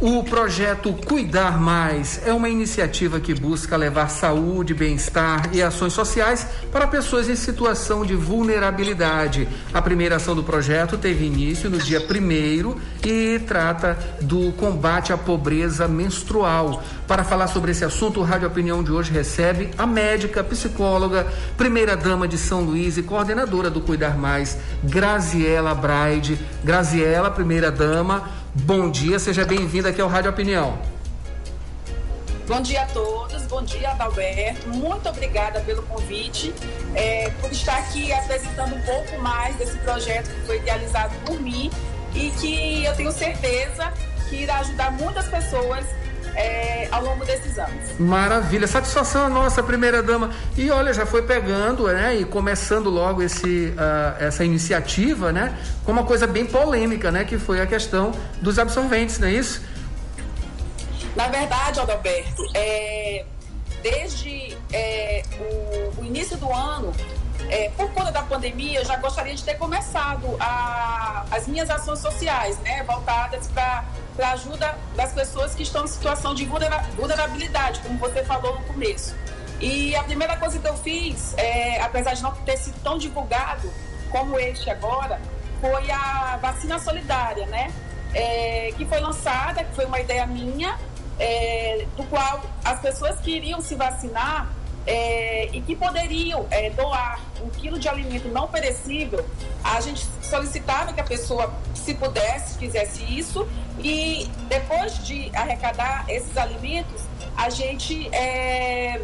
O projeto Cuidar Mais é uma iniciativa que busca levar saúde, bem-estar e ações sociais para pessoas em situação de vulnerabilidade. A primeira ação do projeto teve início no dia 1 e trata do combate à pobreza menstrual. Para falar sobre esse assunto, o Rádio Opinião de hoje recebe a médica, psicóloga, primeira-dama de São Luís e coordenadora do Cuidar Mais, Graziela Braide. Graziela, primeira-dama Bom dia, seja bem-vinda aqui ao Rádio Opinião. Bom dia a todos, bom dia Adalberto, muito obrigada pelo convite, é, por estar aqui apresentando um pouco mais desse projeto que foi idealizado por mim e que eu tenho certeza que irá ajudar muitas pessoas é, ao longo desses anos. Maravilha, satisfação a nossa primeira dama. E olha, já foi pegando, né, e começando logo esse, uh, essa iniciativa, né, com uma coisa bem polêmica, né, que foi a questão dos absorventes, não é isso? Na verdade, Adalberto, é, desde é, o, o, início do ano, é, por conta da pandemia, eu já gostaria de ter começado a, as minhas ações sociais, né, voltadas para para ajuda das pessoas que estão em situação de vulnerabilidade, como você falou no começo. E a primeira coisa que eu fiz, é, apesar de não ter sido tão divulgado como este agora, foi a vacina solidária, né? É, que foi lançada, que foi uma ideia minha, é, do qual as pessoas que iriam se vacinar é, e que poderiam é, doar um quilo de alimento não perecível, a gente solicitava que a pessoa, se pudesse, fizesse isso e depois de arrecadar esses alimentos, a gente é,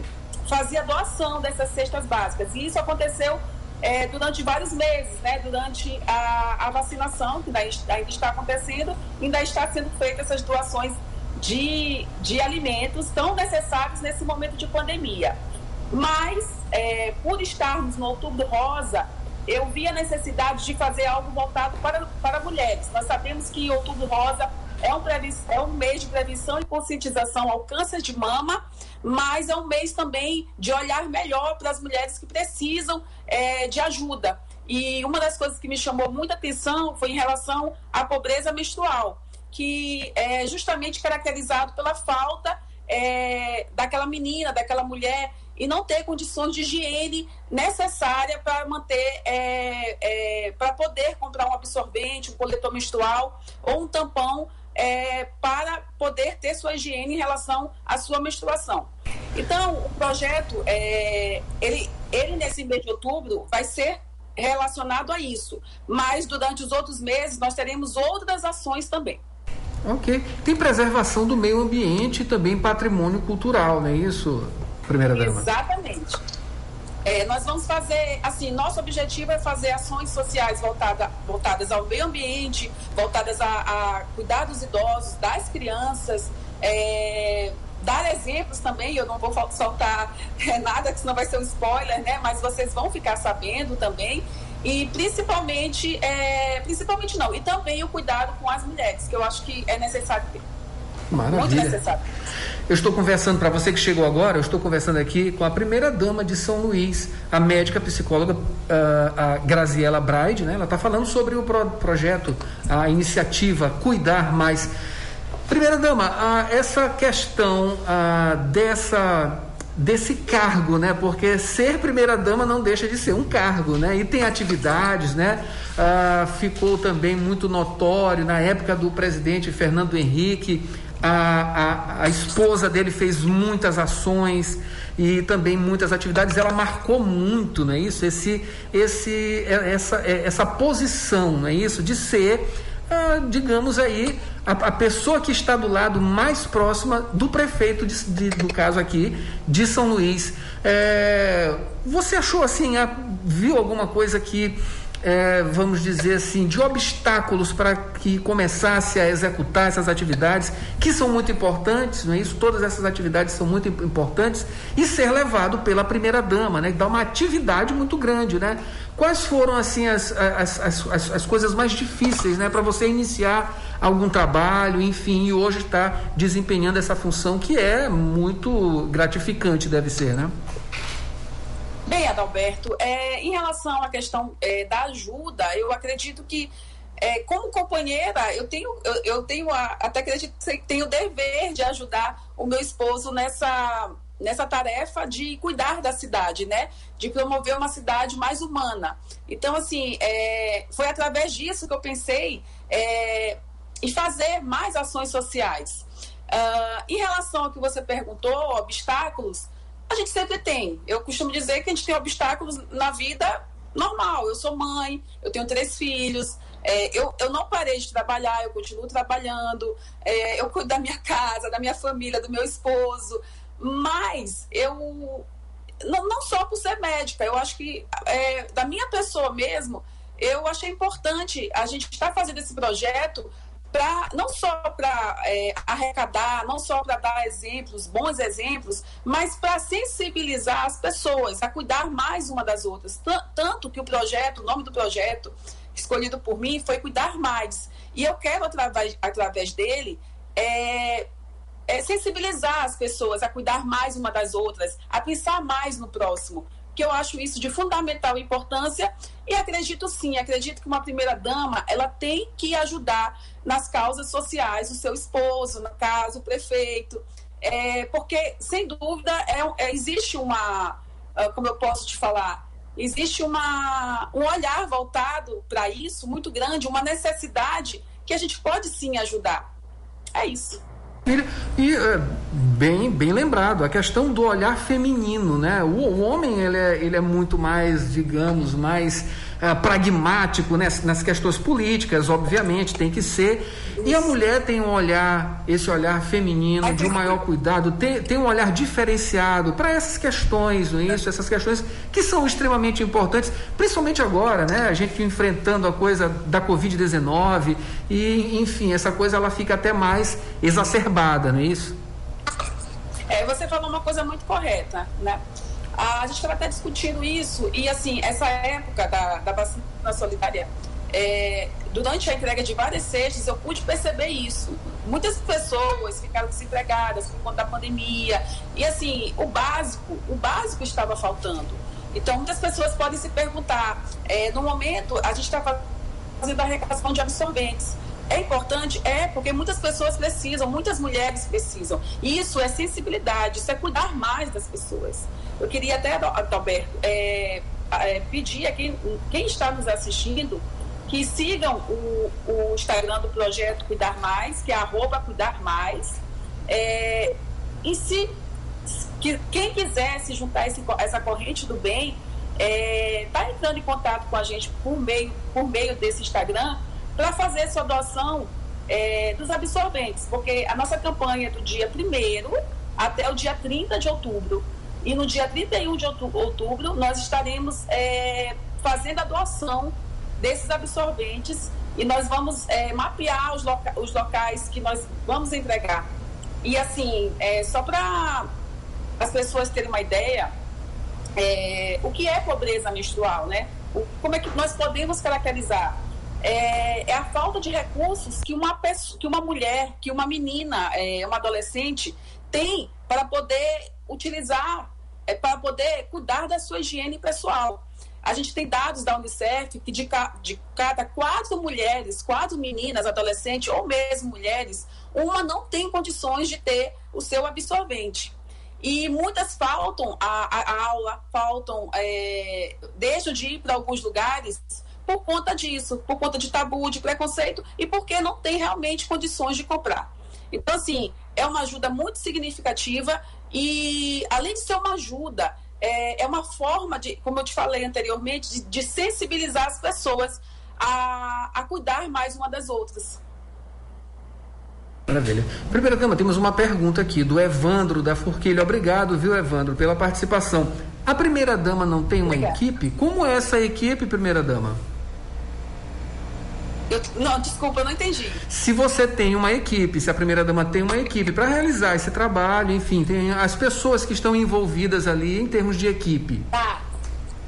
fazia doação dessas cestas básicas. E isso aconteceu é, durante vários meses, né? durante a, a vacinação, que ainda está acontecendo, ainda está sendo feitas essas doações de, de alimentos tão necessários nesse momento de pandemia. Mas, é, por estarmos no Outubro Rosa, eu vi a necessidade de fazer algo voltado para, para mulheres. Nós sabemos que Outubro Rosa é um, é um mês de prevenção e conscientização ao câncer de mama, mas é um mês também de olhar melhor para as mulheres que precisam é, de ajuda. E uma das coisas que me chamou muita atenção foi em relação à pobreza menstrual, que é justamente caracterizado pela falta é, daquela menina, daquela mulher e não ter condições de higiene necessária para manter, é, é, para poder comprar um absorvente, um coletor menstrual ou um tampão é, para poder ter sua higiene em relação à sua menstruação. Então, o projeto, é, ele, ele nesse mês de outubro vai ser relacionado a isso, mas durante os outros meses nós teremos outras ações também. Ok. Tem preservação do meio ambiente e também patrimônio cultural, não é isso, primeira dama? Exatamente. É, nós vamos fazer, assim, nosso objetivo é fazer ações sociais voltada, voltadas ao meio ambiente, voltadas a, a cuidar dos idosos, das crianças, é, dar exemplos também. Eu não vou soltar é, nada, que senão vai ser um spoiler, né? Mas vocês vão ficar sabendo também. E principalmente, é, principalmente não, e também o cuidado com as mulheres, que eu acho que é necessário ter. Maravilha. Eu estou conversando, para você que chegou agora, eu estou conversando aqui com a primeira dama de São Luís, a médica psicóloga uh, a Graziela Braide, né? Ela está falando sobre o pro projeto, a iniciativa Cuidar Mais. Primeira dama, uh, essa questão uh, dessa desse cargo, né? Porque ser primeira dama não deixa de ser um cargo, né? E tem atividades, né? Ah, ficou também muito notório na época do presidente Fernando Henrique a, a, a, esposa dele fez muitas ações e também muitas atividades. Ela marcou muito, não é isso? Esse, esse, é, essa, é, essa posição, não é isso? De ser, ah, digamos aí, a, a, pessoa que está do lado mais próxima do prefeito, de, de, do caso aqui, de São Luís. É, você achou assim, viu alguma coisa que é, vamos dizer assim, de obstáculos para que começasse a executar essas atividades, que são muito importantes, não é isso? Todas essas atividades são muito importantes, e ser levado pela primeira dama, né? Dá uma atividade muito grande, né? Quais foram assim as, as, as, as, as coisas mais difíceis, né? Para você iniciar algum trabalho, enfim, e hoje está desempenhando essa função que é muito gratificante, deve ser, né? Bem, Adalberto, é, em relação à questão é, da ajuda, eu acredito que é, como companheira, eu tenho, eu, eu tenho a, até acredito que tenho o dever de ajudar o meu esposo nessa, nessa tarefa de cuidar da cidade, né? De promover uma cidade mais humana. Então, assim, é, foi através disso que eu pensei é, em fazer mais ações sociais. Uh, em relação ao que você perguntou, obstáculos, a gente sempre tem. Eu costumo dizer que a gente tem obstáculos na vida normal. Eu sou mãe, eu tenho três filhos, é, eu, eu não parei de trabalhar, eu continuo trabalhando, é, eu cuido da minha casa, da minha família, do meu esposo, mas eu. Não, não só por ser médica, eu acho que é, da minha pessoa mesmo, eu achei importante a gente estar fazendo esse projeto para não só para é, arrecadar, não só para dar exemplos, bons exemplos, mas para sensibilizar as pessoas a cuidar mais uma das outras. Tanto que o projeto, o nome do projeto escolhido por mim foi cuidar mais. E eu quero através, através dele é, é sensibilizar as pessoas a cuidar mais uma das outras, a pensar mais no próximo que eu acho isso de fundamental importância e acredito sim, acredito que uma primeira dama ela tem que ajudar nas causas sociais o seu esposo, no caso o prefeito, é, porque sem dúvida é, é, existe uma, ah, como eu posso te falar, existe uma, um olhar voltado para isso muito grande, uma necessidade que a gente pode sim ajudar. É isso. E é, bem, bem lembrado, a questão do olhar feminino, né? O, o homem ele é, ele é muito mais, digamos, mais uh, pragmático né? nas questões políticas, obviamente, tem que ser. E a mulher tem um olhar, esse olhar feminino, de um maior cuidado, tem, tem um olhar diferenciado para essas questões, não é isso? Essas questões que são extremamente importantes, principalmente agora, né? A gente enfrentando a coisa da Covid-19 e, enfim, essa coisa ela fica até mais exacerbada, não é isso? É, você falou uma coisa muito correta, né? A gente estava até discutindo isso, e assim, essa época da, da vacina solidária, é, durante a entrega de várias cestas, eu pude perceber isso. Muitas pessoas ficaram desempregadas por conta da pandemia, e assim, o básico, o básico estava faltando. Então, muitas pessoas podem se perguntar, é, no momento, a gente está fazendo a arrecadação de absorventes. É importante? É, porque muitas pessoas precisam, muitas mulheres precisam. Isso é sensibilidade, isso é cuidar mais das pessoas. Eu queria até, Adalberto, é, é, pedir a quem, quem está nos assistindo que sigam o, o, Instagram do projeto Cuidar Mais, que é arroba Cuidar Mais. É, e se que, quem quiser se juntar esse, essa corrente do bem, está é, tá entrando em contato com a gente por meio, por meio desse Instagram para fazer sua doação é, dos absorventes, porque a nossa campanha é do dia 1 até o dia 30 de outubro. E no dia 31 de outubro, nós estaremos é, fazendo a doação desses absorventes e nós vamos é, mapear os, loca os, locais que nós vamos entregar. E assim, é, só para as pessoas terem uma ideia, é, o que é pobreza menstrual, né? O, como é que nós podemos caracterizar? É, é, a falta de recursos que uma pessoa, que uma mulher, que uma menina, é, uma adolescente tem para poder utilizar é para poder cuidar da sua higiene pessoal. A gente tem dados da Unicef que de, ca, de cada quatro mulheres, quatro meninas, adolescentes ou mesmo mulheres, uma não tem condições de ter o seu absorvente. E muitas faltam a, a aula, faltam, é, deixam de ir para alguns lugares por conta disso, por conta de tabu, de preconceito e porque não tem realmente condições de comprar. Então, assim, é uma ajuda muito significativa e, além de ser uma ajuda, é, é uma forma de, como eu te falei anteriormente, de, de sensibilizar as pessoas a, a cuidar mais uma das outras. Maravilha. Primeira dama, temos uma pergunta aqui do Evandro da Forquilha. Obrigado, viu, Evandro, pela participação. A primeira dama não tem uma Obrigada. equipe? Como é essa equipe, primeira dama? Eu, não, desculpa, eu não entendi. Se você tem uma equipe, se a primeira dama tem uma equipe para realizar esse trabalho, enfim, tem as pessoas que estão envolvidas ali em termos de equipe. Tá.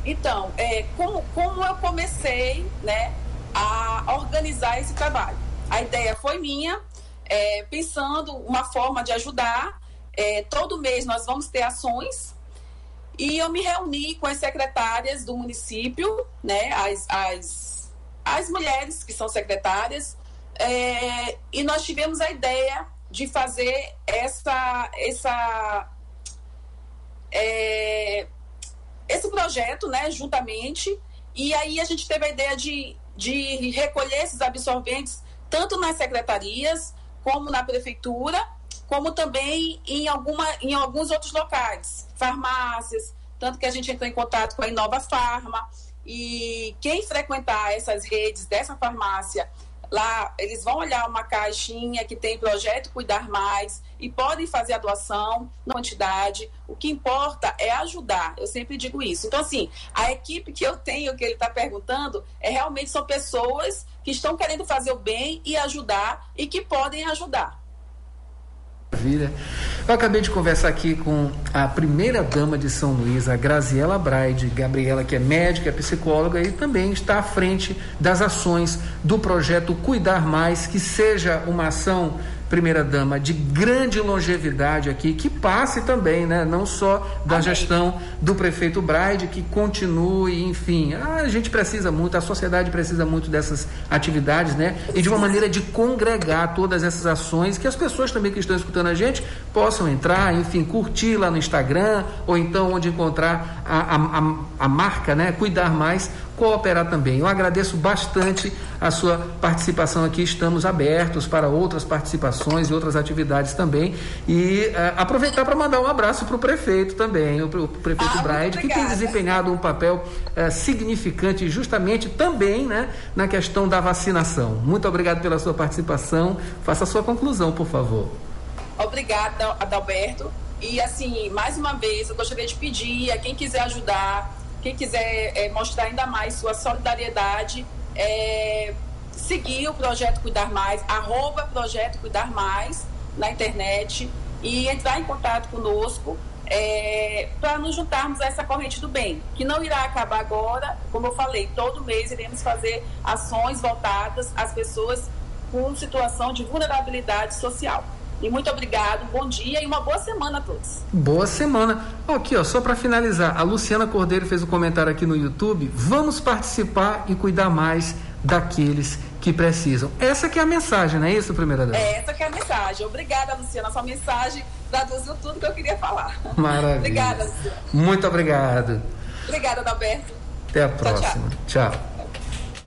Então, é, como, como eu comecei né, a organizar esse trabalho? A ideia foi minha, é, pensando uma forma de ajudar. É, todo mês nós vamos ter ações e eu me reuni com as secretárias do município, né, as, as as mulheres que são secretárias, é, e nós tivemos a ideia de fazer essa, essa é, esse projeto, né, juntamente, e aí a gente teve a ideia de, de recolher esses absorventes tanto nas secretarias, como na prefeitura, como também em, alguma, em alguns outros locais, farmácias, tanto que a gente entrou em contato com a Inova Farma, e quem frequentar essas redes dessa farmácia Lá eles vão olhar uma caixinha que tem projeto Cuidar Mais e podem fazer a doação na quantidade. O que importa é ajudar. Eu sempre digo isso. Então, assim, a equipe que eu tenho, que ele está perguntando, é realmente são pessoas que estão querendo fazer o bem e ajudar e que podem ajudar. Maravilha. Eu acabei de conversar aqui com a primeira dama de São Luís, a Graziela Braide, Gabriela, que é médica, é psicóloga e também está à frente das ações do projeto Cuidar Mais, que seja uma ação primeira-dama de grande longevidade aqui, que passe também, né? não só da Amém. gestão do prefeito Braide, que continue, enfim. A gente precisa muito, a sociedade precisa muito dessas atividades, né? E de uma maneira de congregar todas essas ações, que as pessoas também que estão escutando a gente possam entrar, enfim, curtir lá no Instagram, ou então onde encontrar a, a, a marca, né? Cuidar mais cooperar também. Eu agradeço bastante a sua participação aqui. Estamos abertos para outras participações e outras atividades também. E uh, aproveitar para mandar um abraço para o prefeito também, o, o prefeito ah, Braide, que tem desempenhado um papel uh, significante justamente também né, na questão da vacinação. Muito obrigado pela sua participação. Faça a sua conclusão, por favor. Obrigada, Adalberto. E assim, mais uma vez, eu gostaria de pedir a quem quiser ajudar quem quiser é, mostrar ainda mais sua solidariedade, é, seguir o Projeto Cuidar Mais, arroba Projeto Cuidar Mais na internet e entrar em contato conosco é, para nos juntarmos a essa corrente do bem, que não irá acabar agora, como eu falei, todo mês iremos fazer ações voltadas às pessoas com situação de vulnerabilidade social. E muito obrigado, bom dia e uma boa semana a todos. Boa semana. Aqui, ó, só para finalizar, a Luciana Cordeiro fez um comentário aqui no YouTube. Vamos participar e cuidar mais daqueles que precisam. Essa que é a mensagem, não é isso, primeira dama? É, essa que é a mensagem. Obrigada, Luciana. Sua mensagem traduziu tudo que eu queria falar. Maravilha. obrigada, Luciana. Muito obrigado. Obrigada, Adalberto. Até a próxima. tchau. tchau.